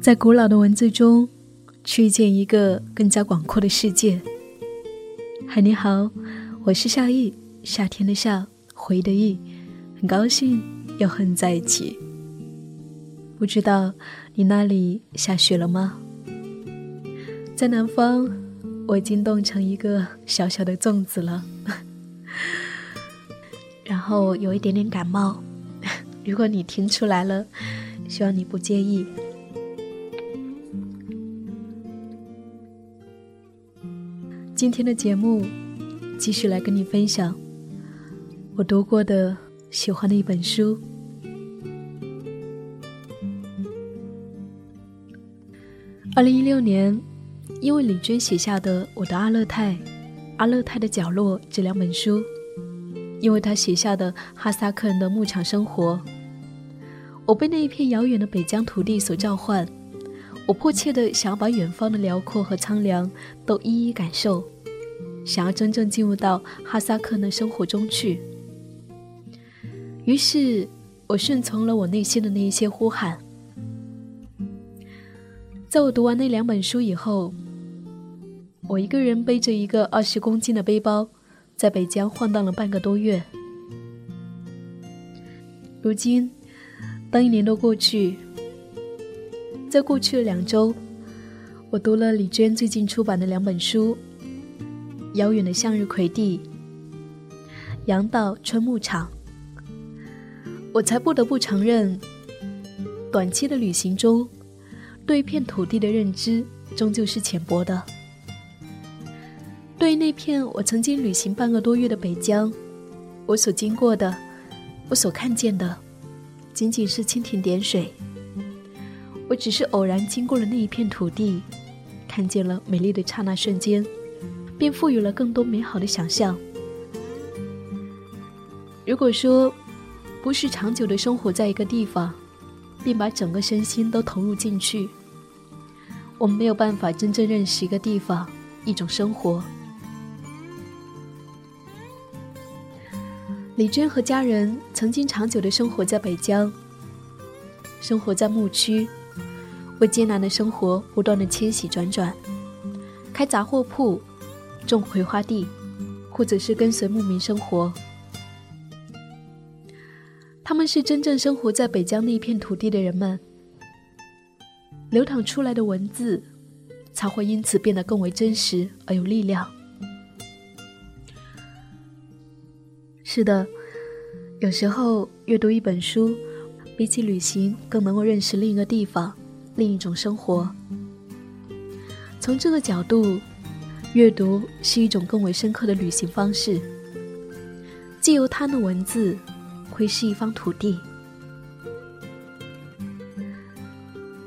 在古老的文字中，去见一个更加广阔的世界。嗨，你好，我是夏意，夏天的夏，回的意，很高兴又和你在一起。不知道你那里下雪了吗？在南方，我已经冻成一个小小的粽子了，然后有一点点感冒。如果你听出来了，希望你不介意。今天的节目，继续来跟你分享我读过的、喜欢的一本书。二零一六年，因为李娟写下的《我的阿勒泰》《阿勒泰的角落》这两本书，因为她写下的哈萨克人的牧场生活，我被那一片遥远的北疆土地所召唤。我迫切的想要把远方的辽阔和苍凉都一一感受，想要真正进入到哈萨克的生活中去。于是，我顺从了我内心的那一些呼喊。在我读完那两本书以后，我一个人背着一个二十公斤的背包，在北疆晃荡了半个多月。如今，当一年多过去。在过去的两周，我读了李娟最近出版的两本书《遥远的向日葵地》《杨道春牧场》，我才不得不承认，短期的旅行中，对一片土地的认知终究是浅薄的。对于那片我曾经旅行半个多月的北疆，我所经过的，我所看见的，仅仅是蜻蜓点水。我只是偶然经过了那一片土地，看见了美丽的刹那瞬间，便赋予了更多美好的想象。如果说不是长久的生活在一个地方，并把整个身心都投入进去，我们没有办法真正认识一个地方、一种生活。李娟和家人曾经长久的生活在北疆，生活在牧区。为艰难的生活不断的迁徙转转，开杂货铺，种葵花地，或者是跟随牧民生活。他们是真正生活在北疆那一片土地的人们，流淌出来的文字才会因此变得更为真实而有力量。是的，有时候阅读一本书，比起旅行更能够认识另一个地方。另一种生活。从这个角度，阅读是一种更为深刻的旅行方式。借由他的文字，窥视一方土地。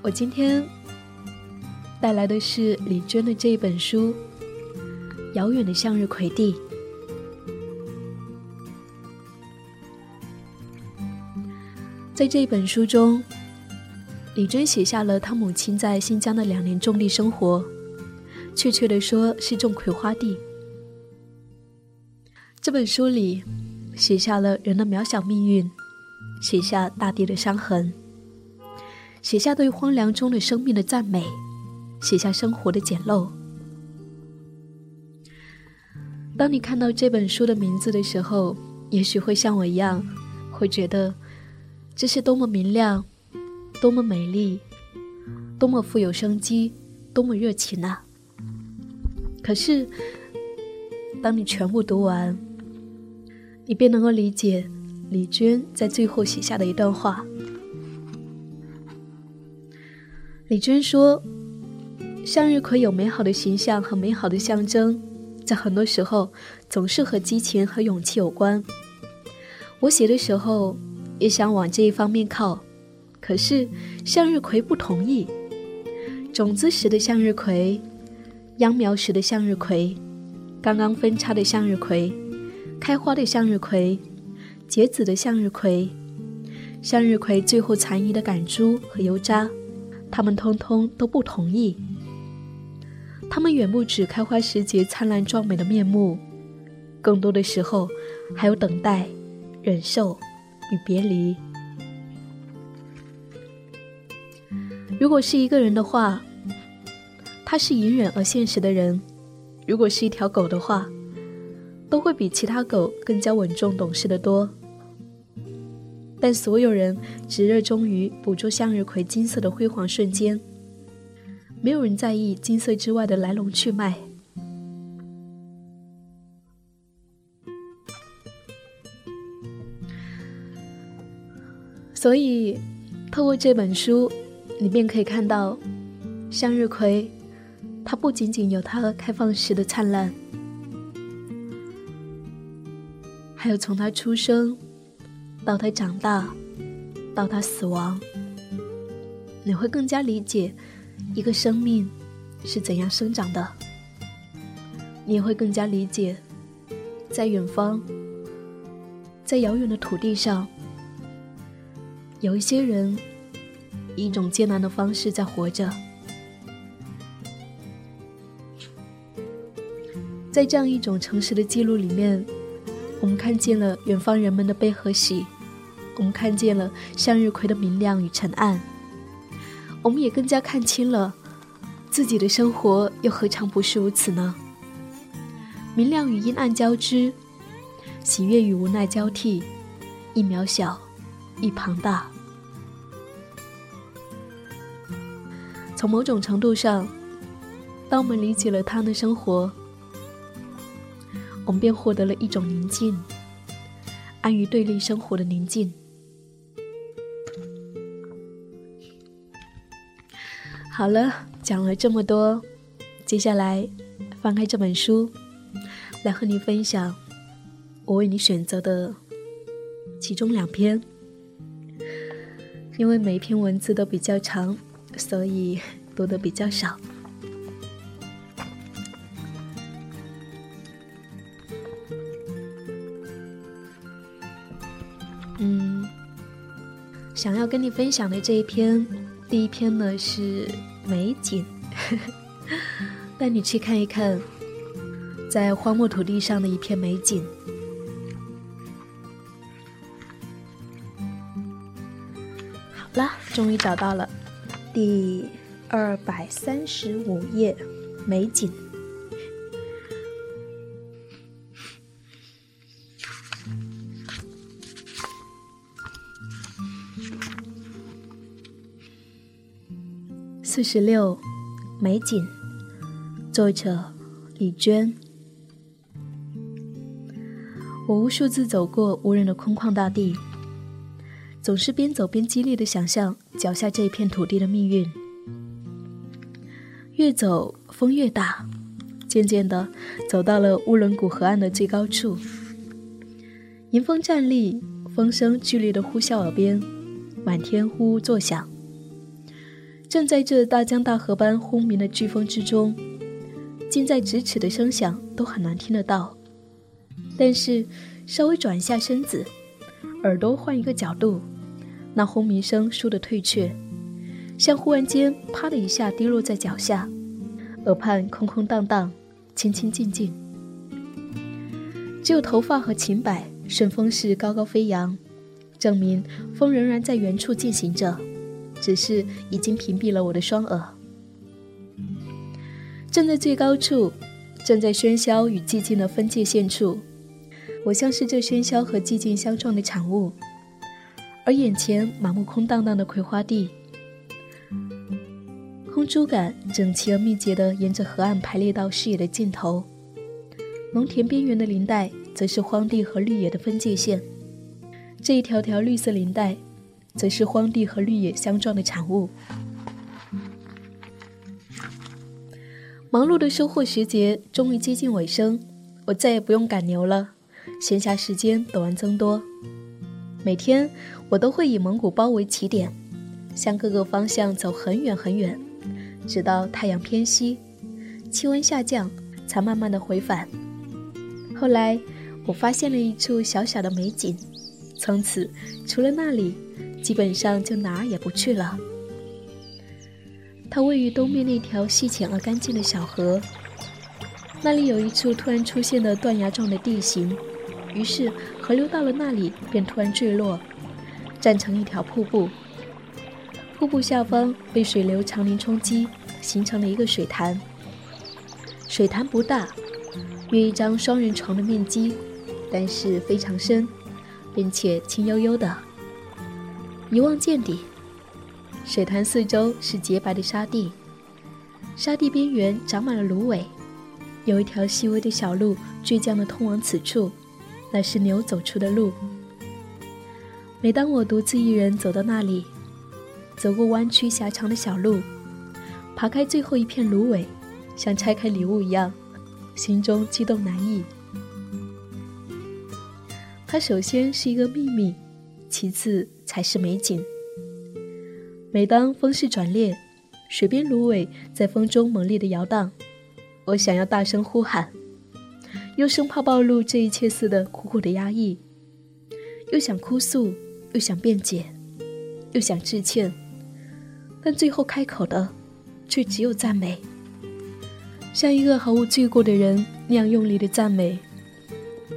我今天带来的是李娟的这一本书《遥远的向日葵地》。在这一本书中。李娟写下了她母亲在新疆的两年种地生活，确切的说是种葵花地。这本书里写下了人的渺小命运，写下大地的伤痕，写下对荒凉中的生命的赞美，写下生活的简陋。当你看到这本书的名字的时候，也许会像我一样，会觉得这是多么明亮。多么美丽，多么富有生机，多么热情啊！可是，当你全部读完，你便能够理解李娟在最后写下的一段话。李娟说：“向日葵有美好的形象和美好的象征，在很多时候总是和激情和勇气有关。我写的时候也想往这一方面靠。”可是，向日葵不同意。种子时的向日葵，秧苗时的向日葵，刚刚分叉的向日葵，开花的向日葵，结籽的向日葵，向日葵最后残余的杆株和油渣，它们通通都不同意。它们远不止开花时节灿烂壮美的面目，更多的时候，还有等待、忍受与别离。如果是一个人的话，他是隐忍而现实的人；如果是一条狗的话，都会比其他狗更加稳重懂事的多。但所有人只热衷于捕捉向日葵金色的辉煌瞬间，没有人在意金色之外的来龙去脉。所以，透过这本书，你便可以看到，向日葵，它不仅仅有它开放时的灿烂，还有从它出生到它长大，到它死亡，你会更加理解一个生命是怎样生长的，你也会更加理解，在远方，在遥远的土地上。有一些人以一种艰难的方式在活着，在这样一种诚实的记录里面，我们看见了远方人们的悲和喜，我们看见了向日葵的明亮与沉暗，我们也更加看清了自己的生活又何尝不是如此呢？明亮与阴暗交织，喜悦与无奈交替，一渺小。一庞大。从某种程度上，当我们理解了他的生活，我们便获得了一种宁静，安于对立生活的宁静。好了，讲了这么多，接下来翻开这本书，来和你分享我为你选择的其中两篇。因为每一篇文字都比较长，所以读的比较少。想要跟你分享的这一篇，第一篇呢是美景，带你去看一看，在荒漠土地上的一片美景。好啦终于找到了，第二百三十五页，美景。四十六，美景，作者李娟。我无数次走过无人的空旷大地。总是边走边激烈的想象脚下这一片土地的命运。越走风越大，渐渐的走到了乌伦古河岸的最高处。迎风站立，风声剧烈的呼啸耳边，满天呼呼作响。正在这大江大河般轰鸣的飓风之中，近在咫尺的声响都很难听得到。但是稍微转一下身子。耳朵换一个角度，那轰鸣声倏地退却，像忽然间啪的一下跌落在脚下，耳畔空空荡荡，清清静静，只有头发和裙摆顺风势高高飞扬，证明风仍然在原处进行着，只是已经屏蔽了我的双耳。站在最高处，站在喧嚣与寂静的分界线处。我像是这喧嚣和寂静相撞的产物，而眼前满目空荡荡的葵花地，空竹杆整齐而密集地沿着河岸排列到视野的尽头，农田边缘的林带则是荒地和绿野的分界线，这一条条绿色林带，则是荒地和绿野相撞的产物。忙碌的收获时节终于接近尾声，我再也不用赶牛了。闲暇时间陡然增多，每天我都会以蒙古包为起点，向各个方向走很远很远，直到太阳偏西，气温下降，才慢慢的回返。后来我发现了一处小小的美景，从此除了那里，基本上就哪儿也不去了。它位于东边那条细浅而干净的小河，那里有一处突然出现的断崖状的地形。于是河流到了那里，便突然坠落，站成一条瀑布。瀑布下方被水流长林冲击，形成了一个水潭。水潭不大，约一张双人床的面积，但是非常深，并且清幽幽的，一望见底。水潭四周是洁白的沙地，沙地边缘长满了芦苇，有一条细微的小路倔强地通往此处，那是牛走出的路。每当我独自一人走到那里，走过弯曲狭长的小路，爬开最后一片芦苇，像拆开礼物一样，心中激动难抑。它首先是一个秘密，其次才是美景。每当风势转烈，水边芦苇在风中猛烈的摇荡，我想要大声呼喊，又生怕暴露这一切似的苦苦的压抑，又想哭诉，又想辩解，又想致歉，但最后开口的，却只有赞美，像一个毫无罪过的人那样用力的赞美，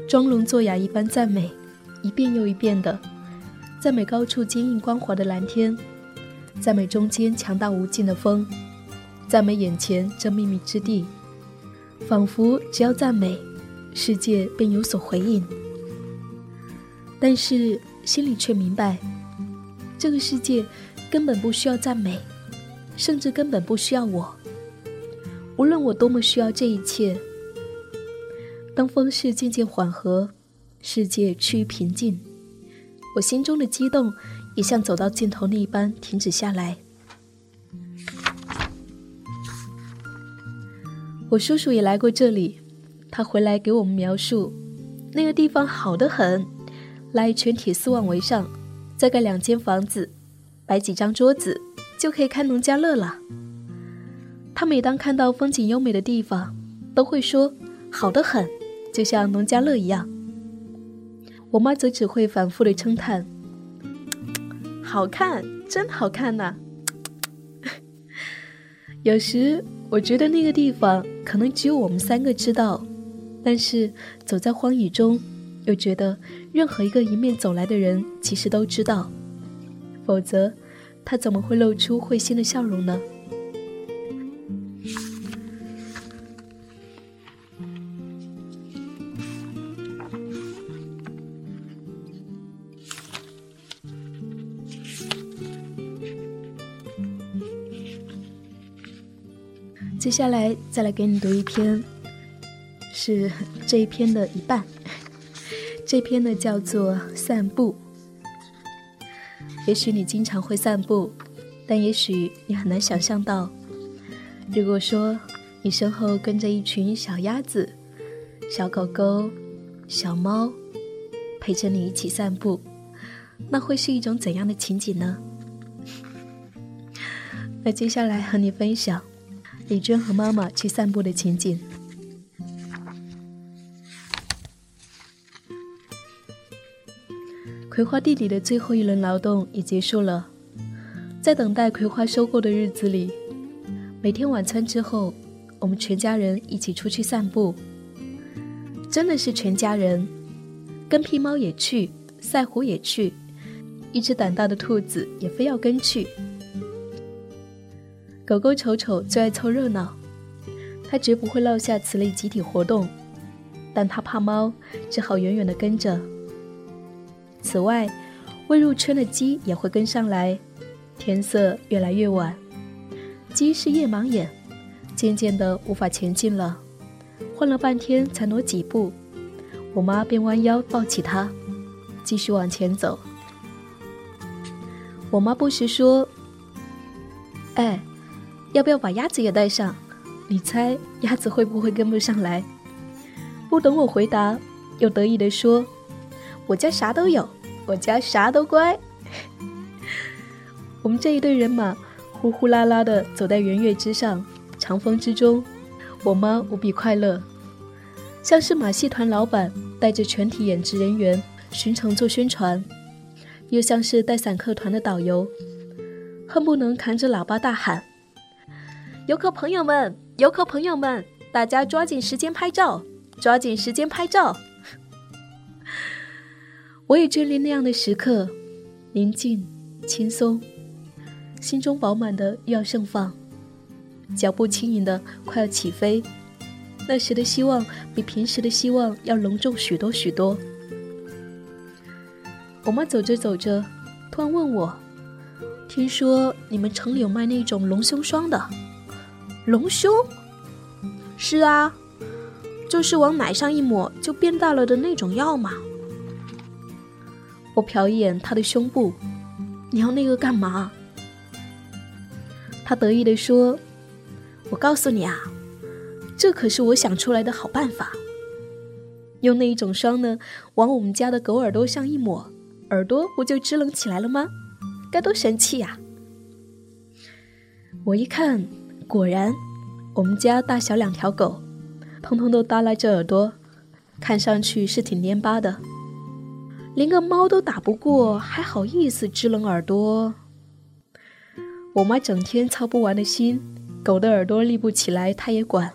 装聋作哑一般赞美，一遍又一遍的赞美高处坚硬光滑的蓝天。赞美中间强大无尽的风，赞美眼前这秘密之地，仿佛只要赞美，世界便有所回应。但是心里却明白，这个世界根本不需要赞美，甚至根本不需要我。无论我多么需要这一切，当风势渐渐缓和，世界趋于平静，我心中的激动。也像走到尽头那一般停止下来。我叔叔也来过这里，他回来给我们描述，那个地方好得很，拉一圈铁丝网围上，再盖两间房子，摆几张桌子，就可以开农家乐了。他每当看到风景优美的地方，都会说好得很，就像农家乐一样。我妈则只会反复的称叹。好看，真好看呐！有时我觉得那个地方可能只有我们三个知道，但是走在荒野中，又觉得任何一个迎面走来的人其实都知道，否则他怎么会露出会心的笑容呢？接下来再来给你读一篇，是这一篇的一半。这篇呢叫做《散步》。也许你经常会散步，但也许你很难想象到，如果说你身后跟着一群小鸭子、小狗狗、小猫，陪着你一起散步，那会是一种怎样的情景呢？那接下来和你分享。李娟和妈妈去散步的情景。葵花地里的最后一轮劳动也结束了，在等待葵花收购的日子里，每天晚餐之后，我们全家人一起出去散步。真的是全家人，跟屁猫也去，赛虎也去，一只胆大的兔子也非要跟去。狗狗丑丑最爱凑热闹，它绝不会落下此类集体活动，但它怕猫，只好远远地跟着。此外，未入圈的鸡也会跟上来。天色越来越晚，鸡是夜盲眼，渐渐的无法前进了，换了半天才挪几步，我妈便弯腰抱起它，继续往前走。我妈不时说：“哎。”要不要把鸭子也带上？你猜鸭子会不会跟不上来？不等我回答，又得意地说：“我家啥都有，我家啥都乖。”我们这一队人马呼呼啦啦地走在圆月之上，长风之中，我妈无比快乐，像是马戏团老板带着全体演职人员巡城做宣传，又像是带散客团的导游，恨不能扛着喇叭大喊。游客朋友们，游客朋友们，大家抓紧时间拍照，抓紧时间拍照。我也眷恋那样的时刻，宁静、轻松，心中饱满的又要盛放，脚步轻盈的快要起飞。那时的希望比平时的希望要隆重许多许多。我妈走着走着，突然问我：“听说你们城里有卖那种隆胸霜的？隆胸？是啊，就是往奶上一抹就变大了的那种药嘛。”我瞟一眼他的胸部，你要那个干嘛？他得意地说：“我告诉你啊。”这可是我想出来的好办法。用那一种霜呢，往我们家的狗耳朵上一抹，耳朵不就支棱起来了吗？该多神气呀！我一看，果然，我们家大小两条狗，通通都耷拉着耳朵，看上去是挺蔫巴的，连个猫都打不过，还好意思支棱耳朵？我妈整天操不完的心，狗的耳朵立不起来，她也管。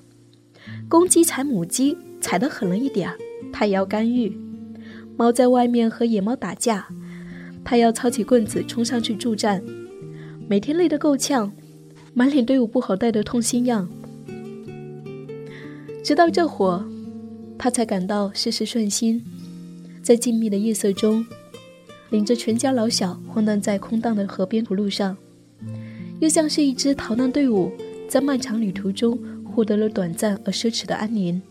公鸡踩母鸡踩得狠了一点儿，她也要干预；猫在外面和野猫打架，她要操起棍子冲上去助战。每天累得够呛，满脸都有不好带的痛心样。直到这会，他才感到事事顺心，在静谧的夜色中，领着全家老小晃荡在空荡的河边土路上，又像是一支逃难队伍，在漫长旅途中。获得了短暂而奢侈的安宁。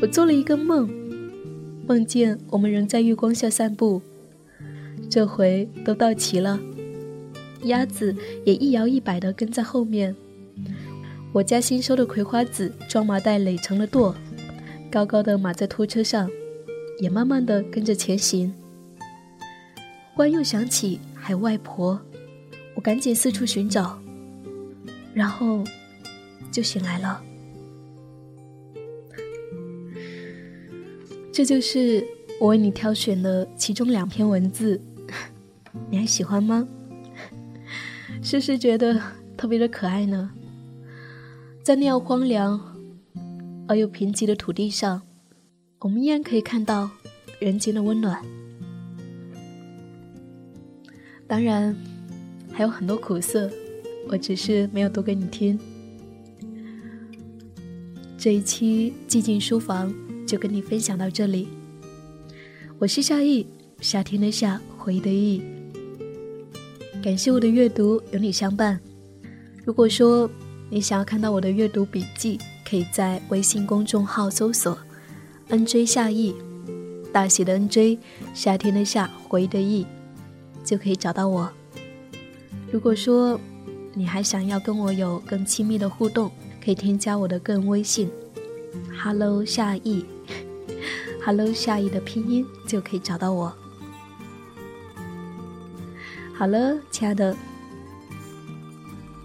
我做了一个梦，梦见我们仍在月光下散步，这回都到齐了，鸭子也一摇一摆地跟在后面。我家新收的葵花籽装麻袋垒成了垛，高高的码在拖车上，也慢慢地跟着前行。忽然又想起还有外婆，我赶紧四处寻找，然后。就醒来了，这就是我为你挑选的其中两篇文字，你还喜欢吗？是不是觉得特别的可爱呢？在那样荒凉而又贫瘠的土地上，我们依然可以看到人间的温暖。当然，还有很多苦涩，我只是没有读给你听。这一期寂静书房就跟你分享到这里。我是夏意，夏天的夏，回忆的忆。感谢我的阅读有你相伴。如果说你想要看到我的阅读笔记，可以在微信公众号搜索 “nj 夏意”，大写的 “nj”，夏天的夏，回忆的忆，就可以找到我。如果说你还想要跟我有更亲密的互动，可以添加我的个人微信，Hello 夏意，Hello 夏意的拼音就可以找到我。好了，亲爱的，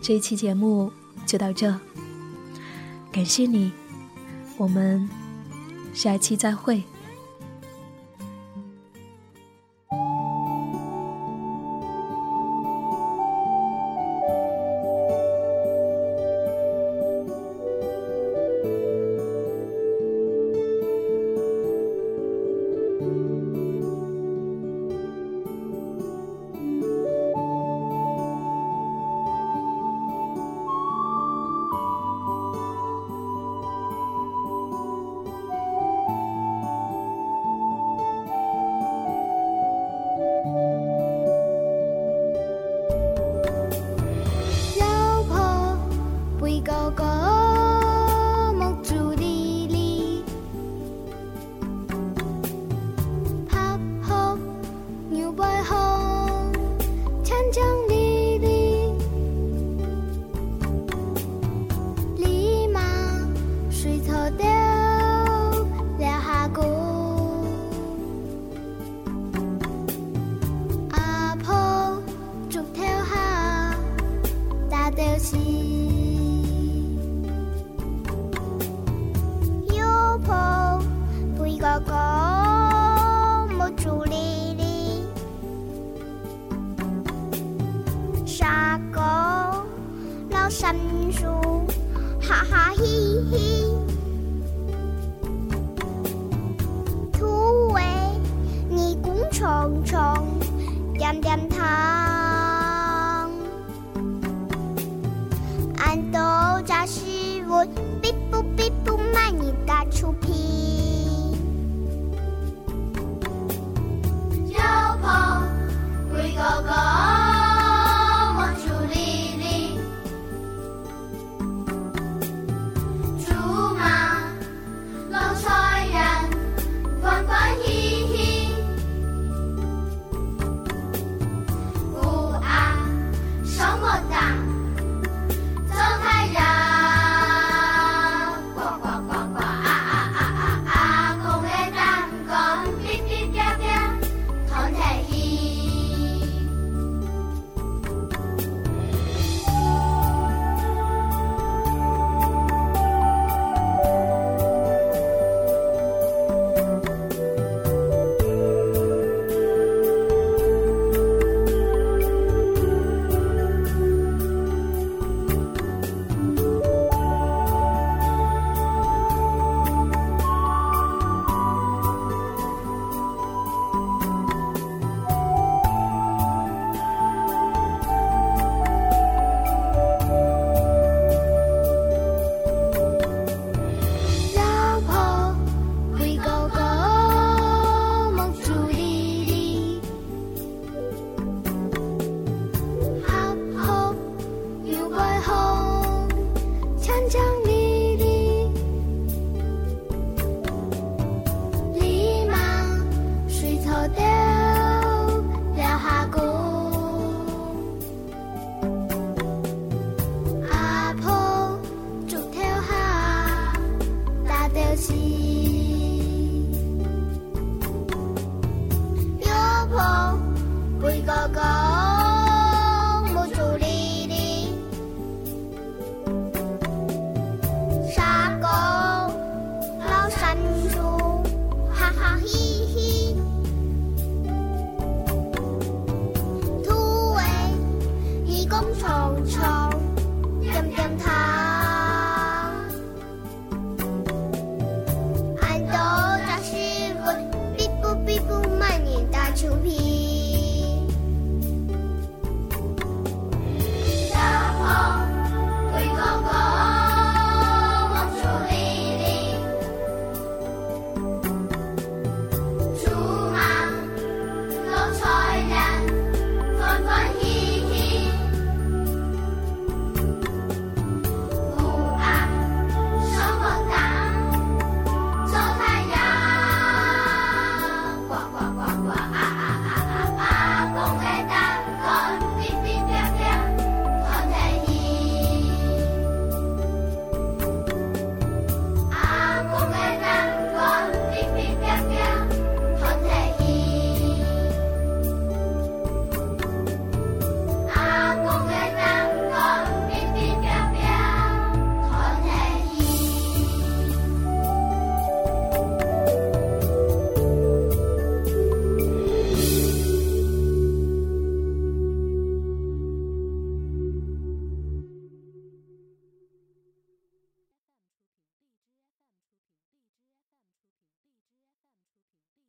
这一期节目就到这，感谢你，我们下一期再会。重重点点头。